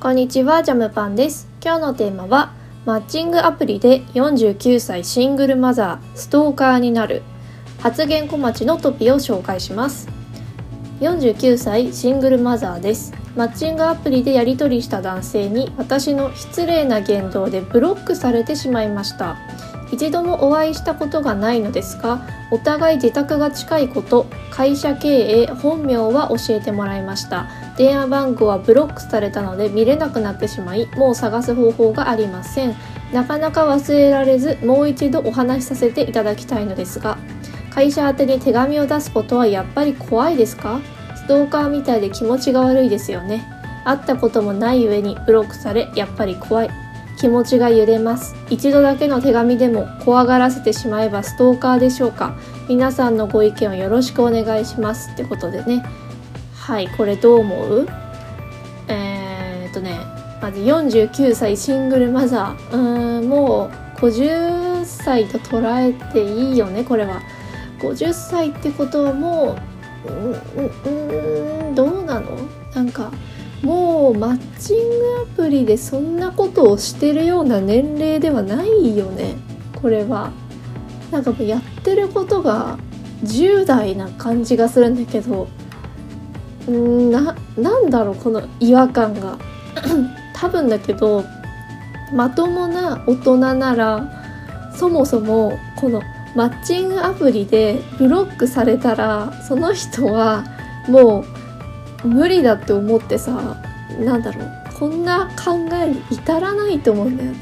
こんにちは、ジャムパンです。今日のテーマは、マッチングアプリで49歳シングルマザー、ストーカーになる。発言小町のトピを紹介します。49歳シングルマザーです。マッチングアプリでやり取りした男性に私の失礼な言動でブロックされてしまいました。一度もお会いしたことがないのですが、お互い自宅が近いこと、会社経営、本名は教えてもらいました。電話番号はブロックされたので見れなくなってしまいもう探す方法がありません。なかなか忘れられずもう一度お話しさせていただきたいのですが会社宛てに手紙を出すことはやっぱり怖いですか？ストーカーみたいで気持ちが悪いですよね。会ったこともない上にブロックされやっぱり怖い。気持ちが揺れます。一度だけの手紙でも怖がらせてしまえばストーカーでしょうか。皆さんのご意見をよろしくお願いします。ってことでね。はいこれどう思う？えー、っとねまず49歳シングルマザー。うーんもう50歳と捉えていいよねこれは。50歳ってことはもううんうんどうなの？なんかもうマッチングアプリでそんなことをしてるような年齢ではないよね。これは。なんかもうやってることが10代な感じがするんだけど。んななんだろうこの違和感が。多分だけどまともな大人ならそもそもこのマッチングアプリでブロックされたらその人はもう無理だって思ってさなんだろうこんな考えに至らないと思うんだよね。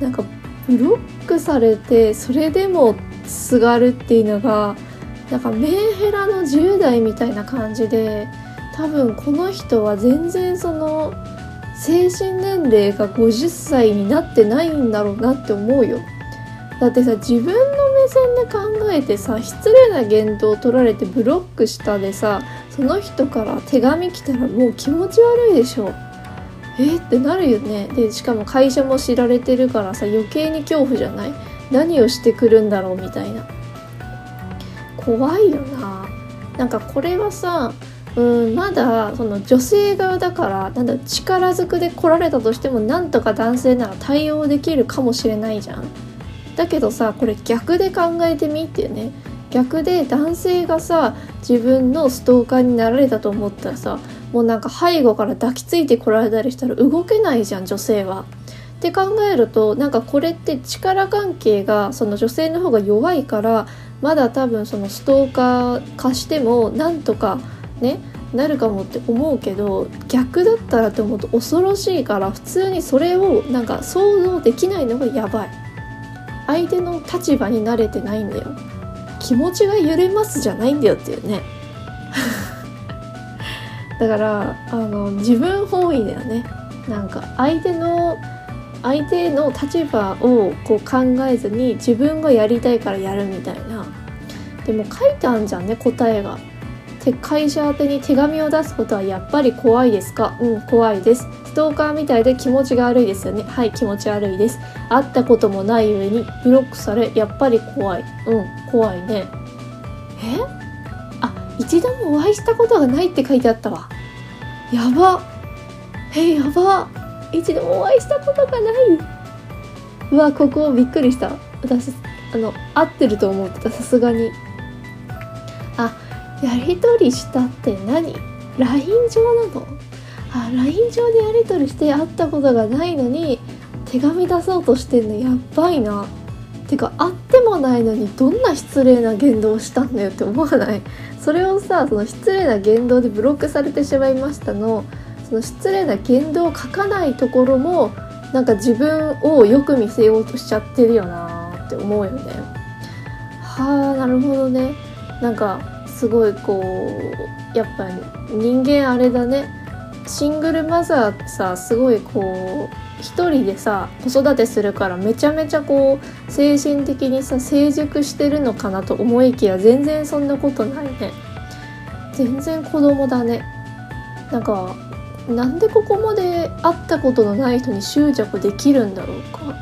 なんかブロックされてそれでもすがるっていうのがなんかメンヘラの10代みたいな感じで多分この人は全然その精神年齢が50歳になってないんだろうなって思うよだってさ自分の目線で考えてさ失礼な言動を取られてブロックしたでさその人から手紙来たらもう気持ち悪いでしょ。えってなるよね。でしかも会社も知られてるからさ余計に恐怖じゃない？何をしてくるんだろうみたいな。怖いよな。なんかこれはさうんまだその女性側だからなんだ力ずくで来られたとしてもなんとか男性なら対応できるかもしれないじゃん。だけどさこれ逆で考えてみってね。逆で男性がさ自分のストーカーになられたと思ったらさもうなんか背後から抱きついてこられたりしたら動けないじゃん女性は。って考えるとなんかこれって力関係がその女性の方が弱いからまだ多分そのストーカー化してもなんとかねなるかもって思うけど逆だったらって思うと恐ろしいから普通にそれをなんか想像できないのがやばい相手の立場に慣れてないんだよ気持ちが揺れますじゃないんだよっていうね。だからあの自分本位だよね。なんか相手の相手の立場をこう考えずに自分がやりたいからやるみたいな。でも書いてあるじゃんね答えが。て会社宛てに手紙を出すことはやっぱり怖いですか？うん怖いです。ストーカーみたいで気持ちが悪いですよね。はい気持ち悪いです。会ったこともない上にブロックされやっぱり怖い。うん怖いね。え？あ一度もお会いしたことがないって書いてあったわ。やば。えやば。一度もお会いしたことがない。うわここびっくりした。私あの合ってると思ってたさすがに。やり取りしたって何 ?LINE 上なの？あ LINE 上でやり取りして会ったことがないのに手紙出そうとしてんのやばいな。てか会ってもないのにどんな失礼な言動をしたんだよって思わない？それをさその失礼な言動でブロックされてしまいましたの。その失礼な言動を書かないところもなんか自分をよく見せようとしちゃってるよなって思うよね。はあなるほどね。なんかすごいこうやっぱ人間あれだね。シングルマザーさすごいこう一人でさ子育てするからめちゃめちゃこう精神的にさ成熟してるのかなと思いきや全然そんなことないね。全然子供だね。なんかなんでここまで会ったことのない人に執着できるんだろうか。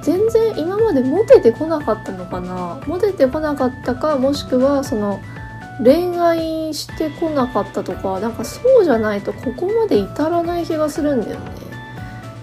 全然今までモテてこなかったのかな。モテてこなかったかもしくはその恋愛してこなかったとかなんかそうじゃないとここまで至らない気がするんだよね。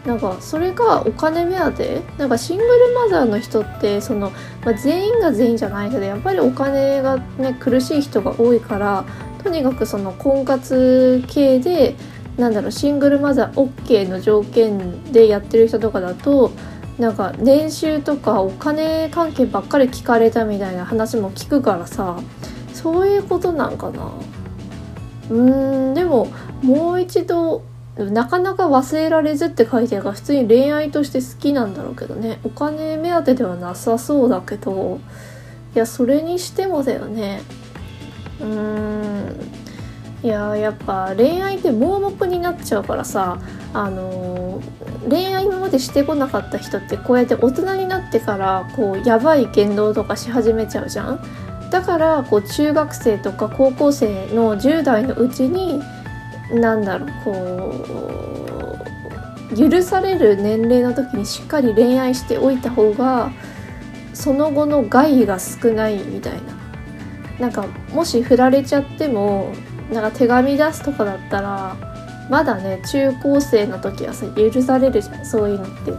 なんかそれがお金目当て。なんかシングルマザーの人ってその、まあ、全員が全員じゃないけどやっぱりお金がね苦しい人が多いからとにかくその婚活系でなんだろうシングルマザー OK の条件でやってる人とかだとなんか年収とかお金関係ばっかり聞かれたみたいな話も聞くからさそういうことなんかな。うーんでももう一度なかなか忘れられずって書いてあるから普通に恋愛として好きなんだろうけどね。お金目当てではなさそうだけどいやそれにしてもだよね。うーん。いややっぱ恋愛って盲目になっちゃうからさあのー、恋愛今までしてこなかった人ってこうやって大人になってからこうやばい言動とかし始めちゃうじゃん。だからこう中学生とか高校生の10代のうちになんだろうこう許される年齢の時にしっかり恋愛しておいた方がその後の害が少ないみたいななんかもし振られちゃってもなんか手紙出すとかだったらまだね中高生の時はさ許されるじゃんそういうのって。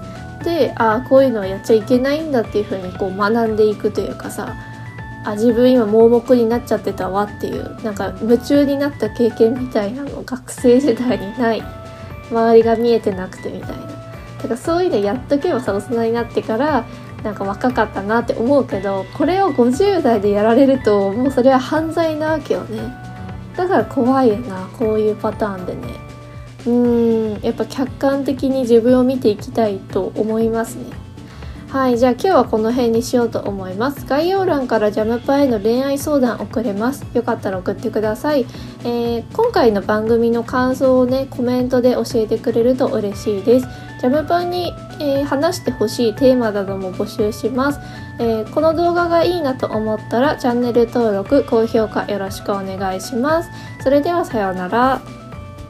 でああこういうのはやっちゃいけないんだっていう風にこう学んでいくというかさあ自分今盲目になっちゃってたわっていうなんか夢中になった経験みたいなの学生時代にない周りが見えてなくてみたいな。だからそういうのやっとけばさ大人になってからなんか若かったなって思うけどこれを50代でやられるともうそれは犯罪なわけよね。だから怖いよなこういうパターンでね。うーんやっぱ客観的に自分を見ていきたいと思いますね。はいじゃあ今日はこの辺にしようと思います。概要欄からジャムパへの恋愛相談送れます。よかったら送ってください、えー、今回の番組の感想をねコメントで教えてくれると嬉しいです。ジャムパンに、えー、話してほしいテーマなども募集します、えー、この動画がいいなと思ったらチャンネル登録高評価よろしくお願いします。それではさようなら。